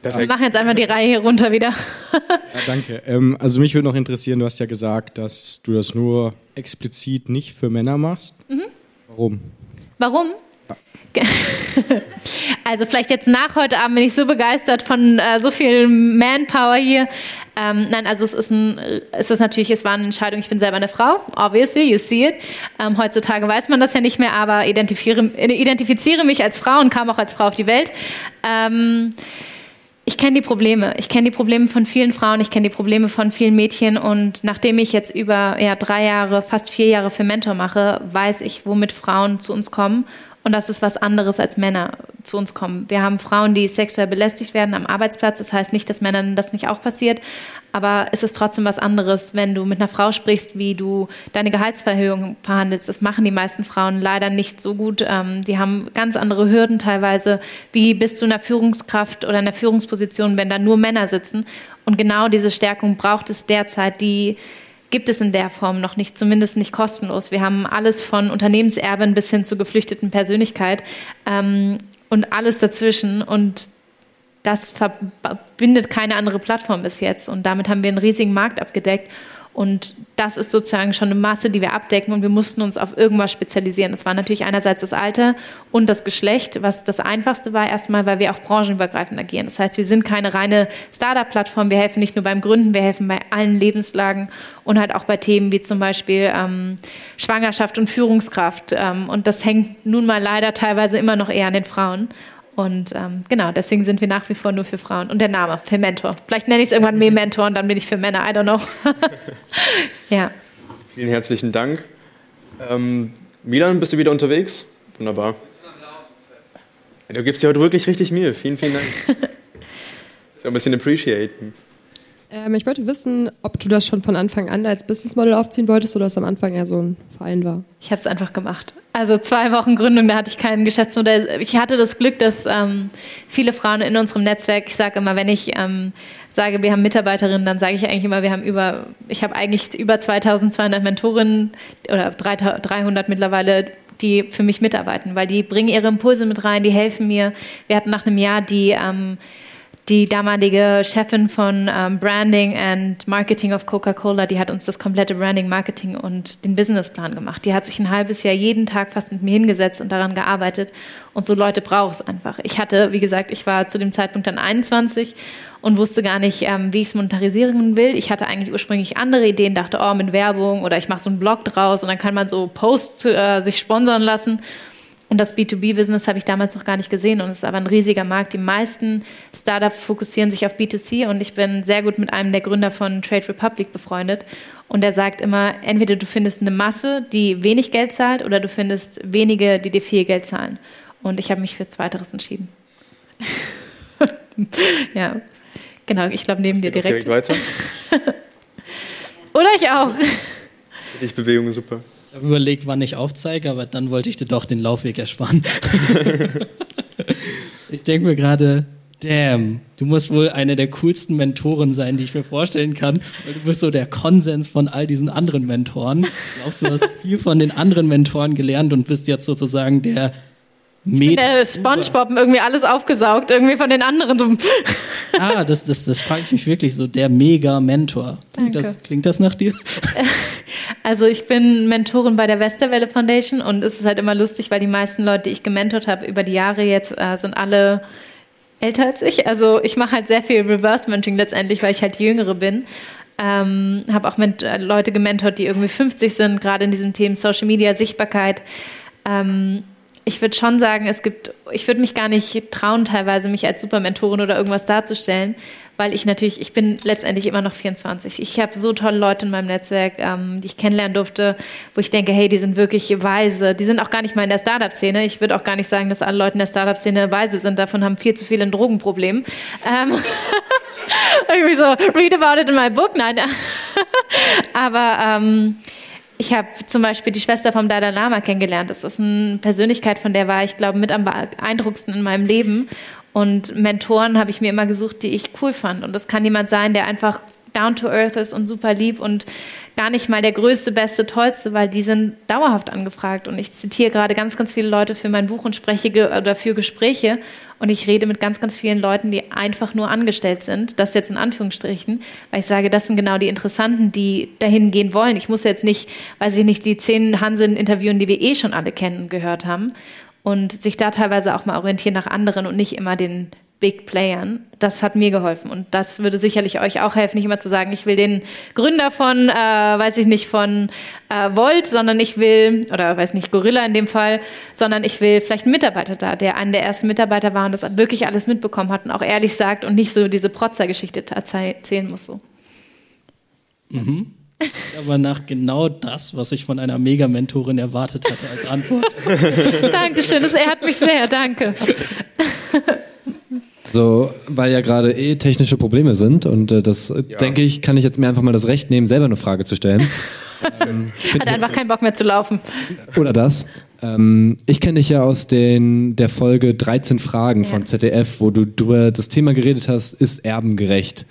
Perfekt. Wir machen jetzt einmal die Reihe hier runter wieder. ja, danke. Ähm, also mich würde noch interessieren, du hast ja gesagt, dass du das nur explizit nicht für Männer machst. Mhm. Warum? Warum? Also vielleicht jetzt nach heute Abend bin ich so begeistert von äh, so viel Manpower hier. Ähm, nein, also es ist, ein, es ist natürlich, es war eine Entscheidung, ich bin selber eine Frau, obviously, you see it. Ähm, heutzutage weiß man das ja nicht mehr, aber identifiziere, identifiziere mich als Frau und kam auch als Frau auf die Welt. Ähm, ich kenne die Probleme. Ich kenne die Probleme von vielen Frauen, ich kenne die Probleme von vielen Mädchen und nachdem ich jetzt über ja, drei Jahre, fast vier Jahre für Mentor mache, weiß ich, womit Frauen zu uns kommen und das ist was anderes als Männer zu uns kommen. Wir haben Frauen, die sexuell belästigt werden am Arbeitsplatz. Das heißt nicht, dass Männern das nicht auch passiert. Aber es ist trotzdem was anderes, wenn du mit einer Frau sprichst, wie du deine Gehaltsverhöhung verhandelst. Das machen die meisten Frauen leider nicht so gut. Ähm, die haben ganz andere Hürden teilweise. Wie bist du in einer Führungskraft oder in einer Führungsposition, wenn da nur Männer sitzen? Und genau diese Stärkung braucht es derzeit, die gibt es in der Form noch nicht, zumindest nicht kostenlos. Wir haben alles von Unternehmenserben bis hin zur geflüchteten Persönlichkeit ähm, und alles dazwischen. Und das verbindet keine andere Plattform bis jetzt. Und damit haben wir einen riesigen Markt abgedeckt. Und das ist sozusagen schon eine Masse, die wir abdecken und wir mussten uns auf irgendwas spezialisieren. Das war natürlich einerseits das Alter und das Geschlecht, was das Einfachste war erstmal, weil wir auch branchenübergreifend agieren. Das heißt, wir sind keine reine Startup-Plattform, wir helfen nicht nur beim Gründen, wir helfen bei allen Lebenslagen und halt auch bei Themen wie zum Beispiel ähm, Schwangerschaft und Führungskraft. Ähm, und das hängt nun mal leider teilweise immer noch eher an den Frauen. Und ähm, genau, deswegen sind wir nach wie vor nur für Frauen. Und der Name, für Mentor. Vielleicht nenne ich es irgendwann Mentor und dann bin ich für Männer, I don't know. ja. Vielen herzlichen Dank. Ähm, Milan, bist du wieder unterwegs? Wunderbar. Du gibst dir heute wirklich richtig Mühe. Vielen, vielen Dank. ja ein bisschen appreciaten. Ähm, ich wollte wissen, ob du das schon von Anfang an als Business Model aufziehen wolltest oder es am Anfang eher so ein Verein war. Ich habe es einfach gemacht. Also zwei Wochen Gründung, da hatte ich kein Geschäftsmodell. Ich hatte das Glück, dass ähm, viele Frauen in unserem Netzwerk, ich sage immer, wenn ich ähm, sage, wir haben Mitarbeiterinnen, dann sage ich eigentlich immer, wir haben über, ich habe eigentlich über 2200 Mentorinnen oder 300 mittlerweile, die für mich mitarbeiten, weil die bringen ihre Impulse mit rein, die helfen mir. Wir hatten nach einem Jahr die ähm, die damalige Chefin von ähm, Branding and Marketing of Coca-Cola, die hat uns das komplette Branding, Marketing und den Businessplan gemacht. Die hat sich ein halbes Jahr jeden Tag fast mit mir hingesetzt und daran gearbeitet. Und so Leute braucht es einfach. Ich hatte, wie gesagt, ich war zu dem Zeitpunkt dann 21 und wusste gar nicht, ähm, wie ich es monetarisieren will. Ich hatte eigentlich ursprünglich andere Ideen, dachte, oh, mit Werbung oder ich mache so einen Blog draus und dann kann man so Posts äh, sich sponsern lassen. Und das B2B-Business habe ich damals noch gar nicht gesehen und es ist aber ein riesiger Markt. Die meisten Startups fokussieren sich auf B2C und ich bin sehr gut mit einem der Gründer von Trade Republic befreundet. Und er sagt immer, entweder du findest eine Masse, die wenig Geld zahlt, oder du findest wenige, die dir viel Geld zahlen. Und ich habe mich für Zweiteres entschieden. ja, genau, ich glaube neben dir direkt. direkt weiter. oder ich auch. Ich Bewegung super. Ich habe überlegt, wann ich aufzeige, aber dann wollte ich dir doch den Laufweg ersparen. ich denke mir gerade, damn, du musst wohl eine der coolsten Mentoren sein, die ich mir vorstellen kann, weil du bist so der Konsens von all diesen anderen Mentoren. Ich glaube, du hast viel von den anderen Mentoren gelernt und bist jetzt sozusagen der Met der Spongebob irgendwie alles aufgesaugt, irgendwie von den anderen. ah, das, das, das frage ich mich wirklich so, der Mega-Mentor. Klingt das, klingt das nach dir? Also ich bin Mentorin bei der Westerwelle Foundation und es ist halt immer lustig, weil die meisten Leute, die ich gementort habe über die Jahre jetzt, äh, sind alle älter als ich. Also ich mache halt sehr viel Reverse-Mentoring letztendlich, weil ich halt Jüngere bin. Ähm, habe auch mit, äh, Leute gementort, die irgendwie 50 sind, gerade in diesen Themen Social Media, Sichtbarkeit. Ähm, ich würde schon sagen, es gibt, ich würde mich gar nicht trauen, teilweise mich als Supermentorin oder irgendwas darzustellen, weil ich natürlich, ich bin letztendlich immer noch 24. Ich habe so tolle Leute in meinem Netzwerk, ähm, die ich kennenlernen durfte, wo ich denke, hey, die sind wirklich weise. Die sind auch gar nicht mal in der Startup-Szene. Ich würde auch gar nicht sagen, dass alle Leute in der Startup-Szene weise sind. Davon haben viel zu viele ein Drogenproblem. Ähm irgendwie so, read about it in my book. Nein. Aber ähm, ich habe zum Beispiel die Schwester vom Dalai Lama kennengelernt. Das ist eine Persönlichkeit, von der war ich, glaube mit am beeindruckendsten in meinem Leben. Und Mentoren habe ich mir immer gesucht, die ich cool fand. Und das kann jemand sein, der einfach down to earth ist und super lieb und gar nicht mal der größte, beste, tollste, weil die sind dauerhaft angefragt. Und ich zitiere gerade ganz, ganz viele Leute für mein Buch und spreche oder für Gespräche. Und ich rede mit ganz, ganz vielen Leuten, die einfach nur angestellt sind. Das jetzt in Anführungsstrichen, weil ich sage, das sind genau die Interessanten, die dahin gehen wollen. Ich muss jetzt nicht, weiß ich nicht, die zehn Hanseln interviewen, die wir eh schon alle kennen und gehört haben. Und sich da teilweise auch mal orientieren nach anderen und nicht immer den Big Playern. Das hat mir geholfen und das würde sicherlich euch auch helfen, nicht immer zu sagen, ich will den Gründer von, äh, weiß ich nicht, von äh, Volt, sondern ich will, oder weiß nicht, Gorilla in dem Fall, sondern ich will vielleicht einen Mitarbeiter da, der einer der ersten Mitarbeiter war und das wirklich alles mitbekommen hat und auch ehrlich sagt und nicht so diese Protzer-Geschichte erzählen muss. So. Mhm. Aber nach genau das, was ich von einer Mega-Mentorin erwartet hatte als Antwort. Dankeschön, das ehrt mich sehr, danke. So, weil ja gerade eh technische Probleme sind und äh, das ja. denke ich, kann ich jetzt mir einfach mal das Recht nehmen, selber eine Frage zu stellen. ähm, Hat einfach keinen Bock mehr zu laufen. Oder das. Ähm, ich kenne dich ja aus den, der Folge 13 Fragen ja. von ZDF, wo du über das Thema geredet hast, ist erbengerecht.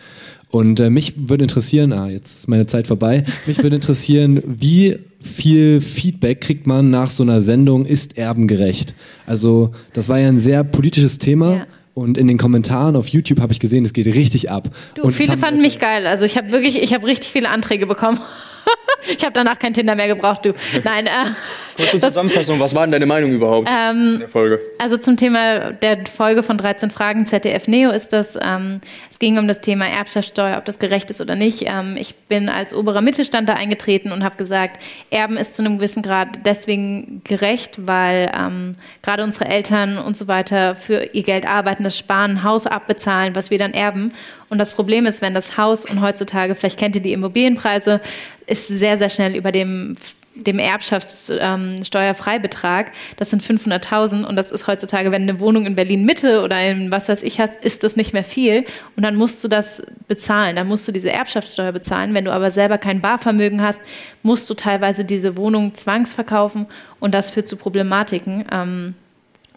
Und äh, mich würde interessieren, ah, jetzt ist meine Zeit vorbei, mich würde interessieren, wie viel Feedback kriegt man nach so einer Sendung, ist erbengerecht? Also, das war ja ein sehr politisches Thema. Ja und in den Kommentaren auf YouTube habe ich gesehen, es geht richtig ab. Du, und viele fanden mich geil. Also ich habe wirklich, ich habe richtig viele Anträge bekommen. ich habe danach kein Tinder mehr gebraucht, du. Nein. Äh, Kurze Zusammenfassung, was war denn deine Meinung überhaupt ähm, in der Folge? Also zum Thema der Folge von 13 Fragen ZDF Neo ist das, ähm, es ging um das Thema Erbschaftssteuer, ob das gerecht ist oder nicht. Ähm, ich bin als oberer Mittelstand da eingetreten und habe gesagt, Erben ist zu einem gewissen Grad deswegen gerecht, weil ähm, gerade unsere Eltern und so weiter für ihr Geld arbeiten, das Sparen, Haus abbezahlen, was wir dann erben. Und das Problem ist, wenn das Haus und heutzutage, vielleicht kennt ihr die Immobilienpreise, ist sehr, sehr schnell über dem dem Erbschaftssteuerfreibetrag, ähm, das sind 500.000 und das ist heutzutage, wenn eine Wohnung in Berlin Mitte oder in was weiß ich hast, ist das nicht mehr viel und dann musst du das bezahlen, dann musst du diese Erbschaftssteuer bezahlen. Wenn du aber selber kein Barvermögen hast, musst du teilweise diese Wohnung zwangsverkaufen und das führt zu Problematiken. Ähm,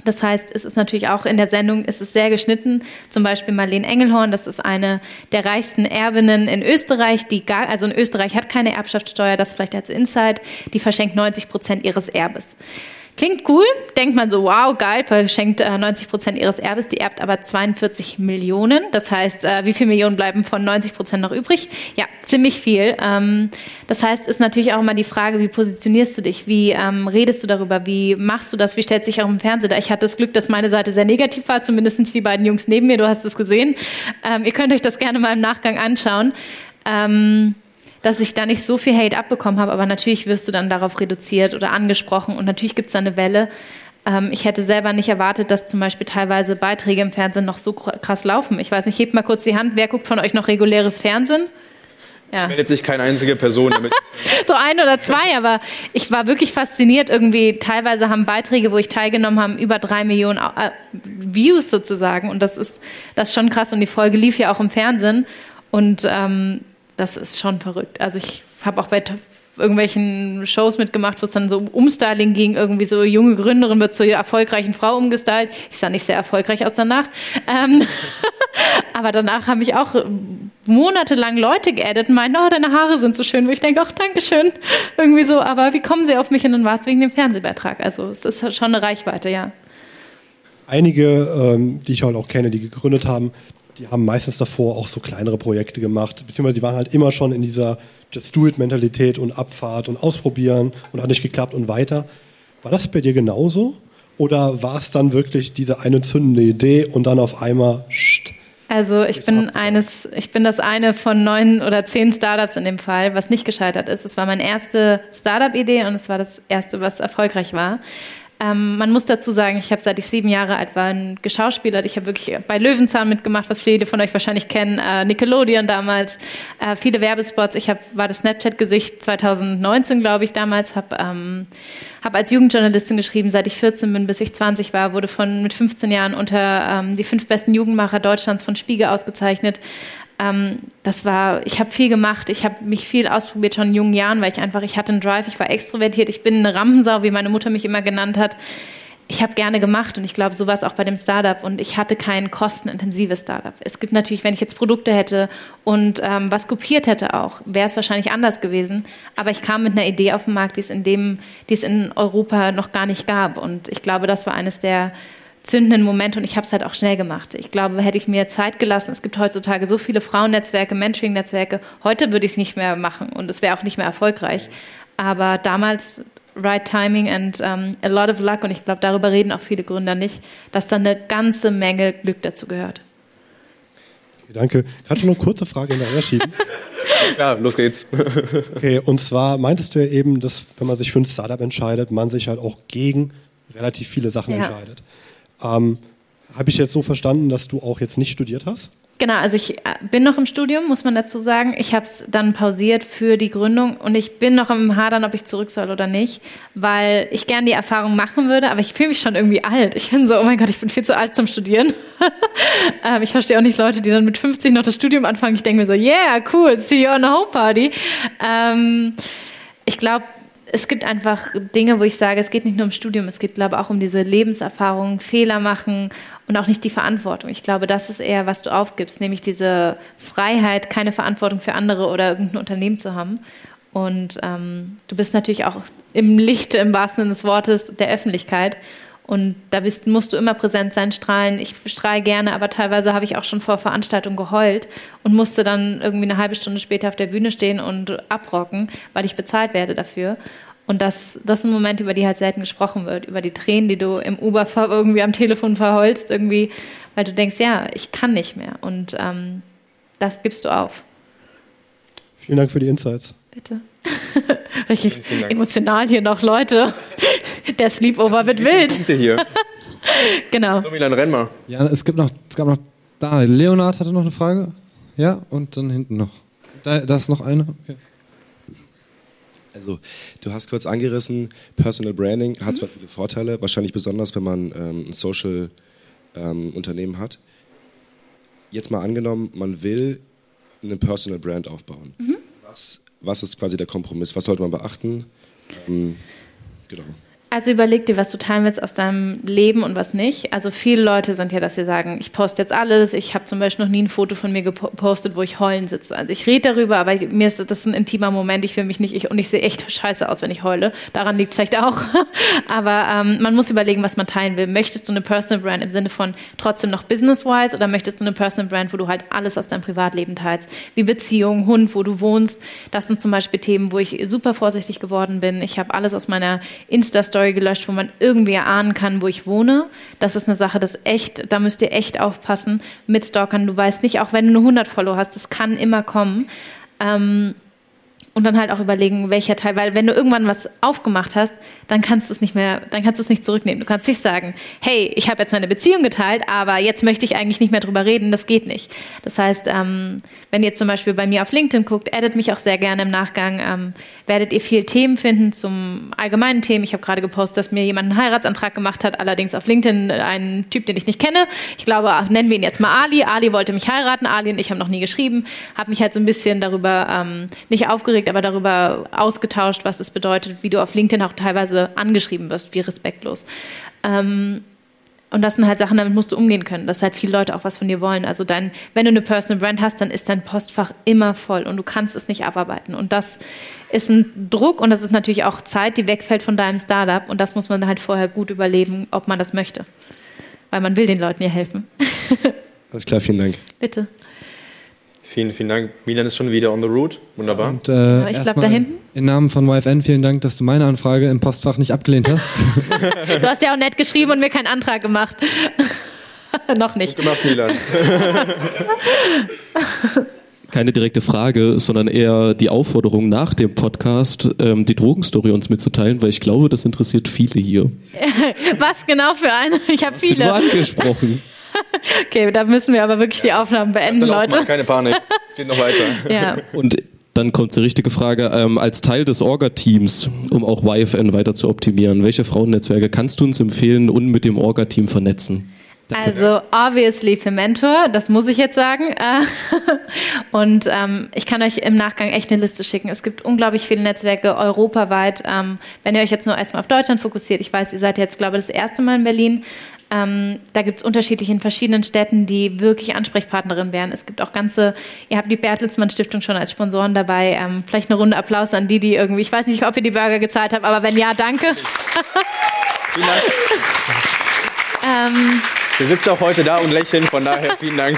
das heißt, es ist natürlich auch in der Sendung, es ist sehr geschnitten. Zum Beispiel Marlene Engelhorn, das ist eine der reichsten Erbinnen in Österreich, die gar, also in Österreich hat keine Erbschaftssteuer, das vielleicht als Insight, die verschenkt 90 Prozent ihres Erbes. Klingt cool, denkt man so, wow, geil, verschenkt äh, 90 Prozent ihres Erbes, die erbt aber 42 Millionen. Das heißt, äh, wie viele Millionen bleiben von 90 Prozent noch übrig? Ja, ziemlich viel. Ähm, das heißt, ist natürlich auch immer die Frage, wie positionierst du dich? Wie ähm, redest du darüber? Wie machst du das? Wie stellt sich auch im Fernsehen da? Ich hatte das Glück, dass meine Seite sehr negativ war, zumindest die beiden Jungs neben mir, du hast es gesehen. Ähm, ihr könnt euch das gerne mal im Nachgang anschauen. Ähm, dass ich da nicht so viel Hate abbekommen habe, aber natürlich wirst du dann darauf reduziert oder angesprochen und natürlich gibt es da eine Welle. Ähm, ich hätte selber nicht erwartet, dass zum Beispiel teilweise Beiträge im Fernsehen noch so krass laufen. Ich weiß nicht, hebt mal kurz die Hand, wer guckt von euch noch reguläres Fernsehen? Ja. Es meldet sich keine einzige Person damit. so ein oder zwei, aber ich war wirklich fasziniert. Irgendwie teilweise haben Beiträge, wo ich teilgenommen habe, über drei Millionen äh, Views sozusagen. Und das ist das ist schon krass. Und die Folge lief ja auch im Fernsehen. Und ähm, das ist schon verrückt. Also ich habe auch bei irgendwelchen Shows mitgemacht, wo es dann so um Umstyling ging, irgendwie so junge Gründerin wird zur erfolgreichen Frau umgestylt. Ich sah nicht sehr erfolgreich aus danach. Ähm aber danach haben mich auch monatelang Leute geaddet und meinen, oh, deine Haare sind so schön. Wo ich denke, ach, Dankeschön. Irgendwie so, aber wie kommen sie auf mich? Und dann war es wegen dem Fernsehbeitrag. Also es ist schon eine Reichweite, ja. Einige, ähm, die ich halt auch kenne, die gegründet haben, die haben meistens davor auch so kleinere Projekte gemacht, beziehungsweise die waren halt immer schon in dieser Just-Do-It-Mentalität und Abfahrt und Ausprobieren und hat nicht geklappt und weiter. War das bei dir genauso? Oder war es dann wirklich diese eine zündende Idee und dann auf einmal, scht, also ich bin eines, ich bin das eine von neun oder zehn Startups in dem Fall, was nicht gescheitert ist. Es war meine erste Startup-Idee und es war das erste, was erfolgreich war. Ähm, man muss dazu sagen, ich habe seit ich sieben Jahre alt war geschauspielert. Ich habe wirklich bei Löwenzahn mitgemacht, was viele von euch wahrscheinlich kennen. Äh, Nickelodeon damals, äh, viele Werbespots. Ich hab, war das Snapchat-Gesicht 2019, glaube ich, damals. Habe ähm, hab als Jugendjournalistin geschrieben, seit ich 14 bin, bis ich 20 war. Wurde von mit 15 Jahren unter ähm, die fünf besten Jugendmacher Deutschlands von Spiegel ausgezeichnet. Ähm, das war, ich habe viel gemacht, ich habe mich viel ausprobiert schon in jungen Jahren, weil ich einfach, ich hatte einen Drive, ich war extrovertiert, ich bin eine Rampensau, wie meine Mutter mich immer genannt hat. Ich habe gerne gemacht und ich glaube, so war es auch bei dem Startup und ich hatte kein kostenintensives Startup. Es gibt natürlich, wenn ich jetzt Produkte hätte und ähm, was kopiert hätte auch, wäre es wahrscheinlich anders gewesen. Aber ich kam mit einer Idee auf den Markt, die es in die es in Europa noch gar nicht gab und ich glaube, das war eines der zündenden Moment und ich habe es halt auch schnell gemacht. Ich glaube, hätte ich mir Zeit gelassen, es gibt heutzutage so viele Frauennetzwerke, Mentoring-Netzwerke, heute würde ich es nicht mehr machen und es wäre auch nicht mehr erfolgreich. Aber damals right timing and um, a lot of luck. Und ich glaube, darüber reden auch viele Gründer nicht, dass da eine ganze Menge Glück dazu gehört. Okay, danke. Du noch eine kurze Frage hinterher schieben? Klar, los geht's. okay, und zwar meintest du ja eben, dass wenn man sich für ein Startup entscheidet, man sich halt auch gegen relativ viele Sachen ja. entscheidet. Ähm, Habe ich jetzt so verstanden, dass du auch jetzt nicht studiert hast? Genau, also ich äh, bin noch im Studium, muss man dazu sagen. Ich habe es dann pausiert für die Gründung und ich bin noch im Hadern, ob ich zurück soll oder nicht, weil ich gerne die Erfahrung machen würde, aber ich fühle mich schon irgendwie alt. Ich bin so, oh mein Gott, ich bin viel zu alt zum Studieren. ähm, ich verstehe auch nicht Leute, die dann mit 50 noch das Studium anfangen. Ich denke mir so, yeah, cool, see you on a home party. Ähm, ich glaube, es gibt einfach Dinge, wo ich sage, es geht nicht nur um Studium, es geht, glaube ich, auch um diese Lebenserfahrung, Fehler machen und auch nicht die Verantwortung. Ich glaube, das ist eher, was du aufgibst, nämlich diese Freiheit, keine Verantwortung für andere oder irgendein Unternehmen zu haben. Und ähm, du bist natürlich auch im Lichte, im wahrsten Sinne des Wortes, der Öffentlichkeit. Und da bist, musst du immer präsent sein, strahlen. Ich strahle gerne, aber teilweise habe ich auch schon vor Veranstaltungen geheult und musste dann irgendwie eine halbe Stunde später auf der Bühne stehen und abrocken, weil ich bezahlt werde dafür. Und das, das sind Momente, über die halt selten gesprochen wird, über die Tränen, die du im Uber irgendwie am Telefon verheulst, irgendwie, weil du denkst, ja, ich kann nicht mehr. Und ähm, das gibst du auf. Vielen Dank für die Insights. Bitte. Richtig emotional hier noch, Leute. Der Sleepover wird wild. hier. genau. So, Milan, renn mal. Ja, es gibt noch, es gab noch da. Leonard hatte noch eine Frage. Ja, und dann hinten noch. Da, da ist noch eine. Okay. Also, du hast kurz angerissen, Personal Branding hat mhm. zwar viele Vorteile, wahrscheinlich besonders, wenn man ähm, ein Social-Unternehmen ähm, hat. Jetzt mal angenommen, man will eine Personal Brand aufbauen. Mhm. Was, was ist quasi der Kompromiss? Was sollte man beachten? Ähm, genau. Also überleg dir, was du teilen willst aus deinem Leben und was nicht. Also viele Leute sind ja, dass sie sagen, ich poste jetzt alles. Ich habe zum Beispiel noch nie ein Foto von mir gepostet, wo ich heulen sitze. Also ich rede darüber, aber ich, mir ist das ein intimer Moment. Ich will mich nicht, ich, und ich sehe echt scheiße aus, wenn ich heule. Daran liegt es vielleicht auch. aber ähm, man muss überlegen, was man teilen will. Möchtest du eine Personal Brand im Sinne von trotzdem noch business-wise oder möchtest du eine Personal Brand, wo du halt alles aus deinem Privatleben teilst? Wie Beziehung, Hund, wo du wohnst. Das sind zum Beispiel Themen, wo ich super vorsichtig geworden bin. Ich habe alles aus meiner Insta-Story Story gelöscht, wo man irgendwie erahnen kann, wo ich wohne. Das ist eine Sache, das echt, da müsst ihr echt aufpassen mit Stalkern. Du weißt nicht, auch wenn du nur 100 Follow hast, das kann immer kommen. Ähm, und dann halt auch überlegen, welcher Teil, weil wenn du irgendwann was aufgemacht hast, dann kannst du es nicht mehr, dann kannst du es nicht zurücknehmen. Du kannst nicht sagen, hey, ich habe jetzt meine Beziehung geteilt, aber jetzt möchte ich eigentlich nicht mehr drüber reden, das geht nicht. Das heißt, ähm, wenn ihr zum Beispiel bei mir auf LinkedIn guckt, addet mich auch sehr gerne im Nachgang, ähm, werdet ihr viel Themen finden zum allgemeinen Themen. Ich habe gerade gepostet, dass mir jemand einen Heiratsantrag gemacht hat, allerdings auf LinkedIn ein Typ, den ich nicht kenne. Ich glaube, nennen wir ihn jetzt mal Ali. Ali wollte mich heiraten, Ali und ich haben noch nie geschrieben, habe mich halt so ein bisschen darüber ähm, nicht aufgeregt, aufgeregt, aber darüber ausgetauscht, was es bedeutet, wie du auf LinkedIn auch teilweise angeschrieben wirst, wie respektlos. Ähm, und das sind halt Sachen, damit musst du umgehen können, dass halt viele Leute auch was von dir wollen. Also dein, wenn du eine Personal Brand hast, dann ist dein Postfach immer voll und du kannst es nicht abarbeiten. Und das ist ein Druck und das ist natürlich auch Zeit, die wegfällt von deinem Startup. Und das muss man halt vorher gut überleben, ob man das möchte. Weil man will den Leuten ja helfen. Alles klar, vielen Dank. Bitte. Vielen, vielen Dank. Milan ist schon wieder on the road. Wunderbar. Und, äh, ich glaube, da hinten. Im Namen von YFN vielen Dank, dass du meine Anfrage im Postfach nicht abgelehnt hast. du hast ja auch nett geschrieben und mir keinen Antrag gemacht. Noch nicht. Gut gemacht, Milan. Keine direkte Frage, sondern eher die Aufforderung nach dem Podcast, ähm, die Drogenstory uns mitzuteilen, weil ich glaube, das interessiert viele hier. Was genau für eine? Ich habe viele. Du angesprochen. okay, da müssen wir aber wirklich die Aufnahmen beenden, Leute. Mal, keine Panik, es geht noch weiter. ja. Und dann kommt die richtige Frage. Ähm, als Teil des Orga-Teams, um auch YFN weiter zu optimieren, welche Frauennetzwerke kannst du uns empfehlen und mit dem Orga-Team vernetzen? Also obviously für Mentor, das muss ich jetzt sagen. Äh, und ähm, ich kann euch im Nachgang echt eine Liste schicken. Es gibt unglaublich viele Netzwerke europaweit. Ähm, wenn ihr euch jetzt nur erstmal auf Deutschland fokussiert, ich weiß, ihr seid jetzt, glaube ich, das erste Mal in Berlin. Ähm, da gibt es unterschiedliche in verschiedenen Städten, die wirklich Ansprechpartnerin wären. Es gibt auch ganze, ihr habt die Bertelsmann Stiftung schon als Sponsoren dabei. Ähm, vielleicht eine Runde Applaus an die, die irgendwie, ich weiß nicht, ob ihr die Burger gezahlt habt, aber wenn ja, danke. Vielen Dank. ähm, Wir sitzen auch heute da und lächeln, von daher vielen Dank.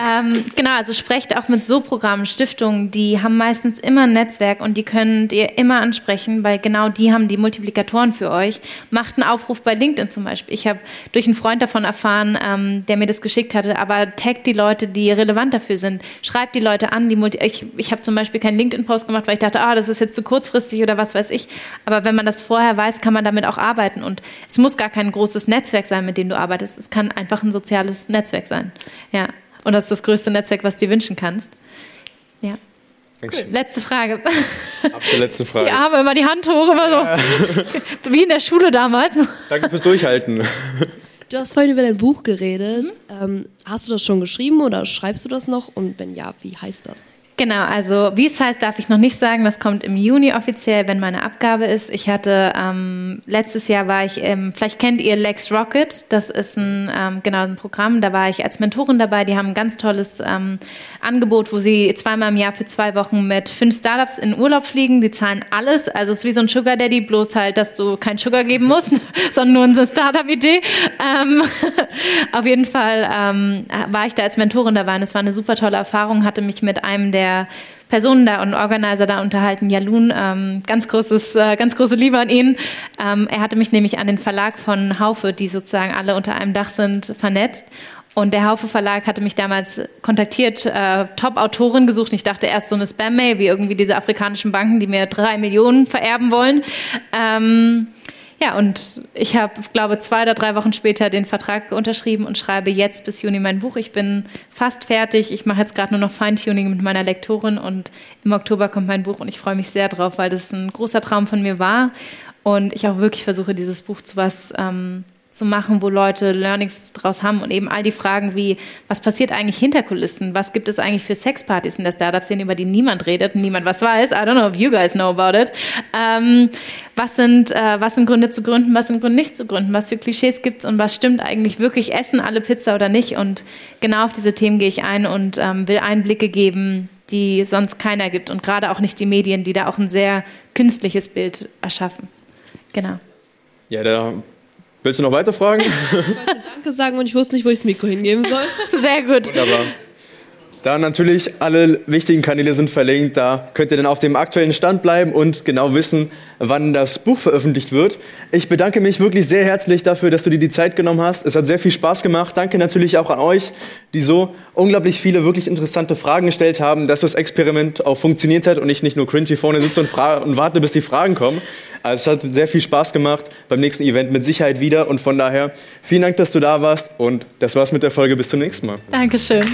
Ähm, genau, also sprecht auch mit so Programmen, Stiftungen, die haben meistens immer ein Netzwerk und die könnt ihr immer ansprechen, weil genau die haben die Multiplikatoren für euch. Macht einen Aufruf bei LinkedIn zum Beispiel. Ich habe durch einen Freund davon erfahren, ähm, der mir das geschickt hatte, aber taggt die Leute, die relevant dafür sind. Schreibt die Leute an, die Multi ich, ich habe zum Beispiel keinen LinkedIn-Post gemacht, weil ich dachte, ah, das ist jetzt zu kurzfristig oder was weiß ich. Aber wenn man das vorher weiß, kann man damit auch arbeiten und es muss gar kein großes Netzwerk sein, mit dem du arbeitest es kann einfach ein soziales Netzwerk sein. Ja. Und das ist das größte Netzwerk, was du dir wünschen kannst. Ja. Cool. Letzte Frage. Ab zur letzten Frage. Die Arme immer die Hand hoch, immer so. Ja. Wie in der Schule damals. Danke fürs Durchhalten. Du hast vorhin über dein Buch geredet. Mhm. Ähm, hast du das schon geschrieben oder schreibst du das noch? Und wenn ja, wie heißt das? Genau, also wie es heißt, darf ich noch nicht sagen. Das kommt im Juni offiziell, wenn meine Abgabe ist. Ich hatte ähm, letztes Jahr war ich, ähm, vielleicht kennt ihr Lex Rocket. Das ist ein ähm, genau ein Programm. Da war ich als Mentorin dabei. Die haben ein ganz tolles ähm, Angebot, wo sie zweimal im Jahr für zwei Wochen mit fünf Startups in Urlaub fliegen. Die zahlen alles. Also es ist wie so ein Sugar Daddy, bloß halt, dass du kein Sugar geben musst, sondern nur eine Startup-Idee. Ähm, auf jeden Fall ähm, war ich da als Mentorin dabei und es war eine super tolle Erfahrung. Hatte mich mit einem der der Personen da und Organizer da unterhalten. Jalun, ähm, ganz großes, äh, ganz große Liebe an ihn. Ähm, er hatte mich nämlich an den Verlag von Haufe, die sozusagen alle unter einem Dach sind, vernetzt. Und der Haufe Verlag hatte mich damals kontaktiert, äh, Top-Autorin gesucht. Ich dachte erst so eine Spam-Mail, wie irgendwie diese afrikanischen Banken, die mir drei Millionen vererben wollen. Ähm, ja, und ich habe, glaube zwei oder drei Wochen später den Vertrag unterschrieben und schreibe jetzt bis Juni mein Buch. Ich bin fast fertig. Ich mache jetzt gerade nur noch Feintuning mit meiner Lektorin und im Oktober kommt mein Buch und ich freue mich sehr drauf, weil das ein großer Traum von mir war und ich auch wirklich versuche, dieses Buch zu was ähm, zu machen, wo Leute Learnings draus haben und eben all die Fragen wie, was passiert eigentlich hinter Kulissen? Was gibt es eigentlich für Sexpartys in der Startup-Szene, über die niemand redet und niemand was weiß? I don't know if you guys know about it. Ähm, was, sind, äh, was sind Gründe zu gründen, was sind Gründe nicht zu gründen? Was für Klischees gibt es und was stimmt eigentlich wirklich? Essen alle Pizza oder nicht? Und genau auf diese Themen gehe ich ein und ähm, will Einblicke geben, die sonst keiner gibt und gerade auch nicht die Medien, die da auch ein sehr künstliches Bild erschaffen. Genau. Ja, da Willst du noch weiter fragen? Ich wollte Danke sagen und ich wusste nicht, wo ich das Mikro hingeben soll. Sehr gut. Wunderbar. Da natürlich alle wichtigen Kanäle sind verlinkt. Da könnt ihr dann auf dem aktuellen Stand bleiben und genau wissen, wann das Buch veröffentlicht wird. Ich bedanke mich wirklich sehr herzlich dafür, dass du dir die Zeit genommen hast. Es hat sehr viel Spaß gemacht. Danke natürlich auch an euch, die so unglaublich viele wirklich interessante Fragen gestellt haben, dass das Experiment auch funktioniert hat und ich nicht nur cringy vorne sitze und, und warte, bis die Fragen kommen. Also es hat sehr viel Spaß gemacht. Beim nächsten Event mit Sicherheit wieder. Und von daher vielen Dank, dass du da warst. Und das war's mit der Folge. Bis zum nächsten Mal. Dankeschön.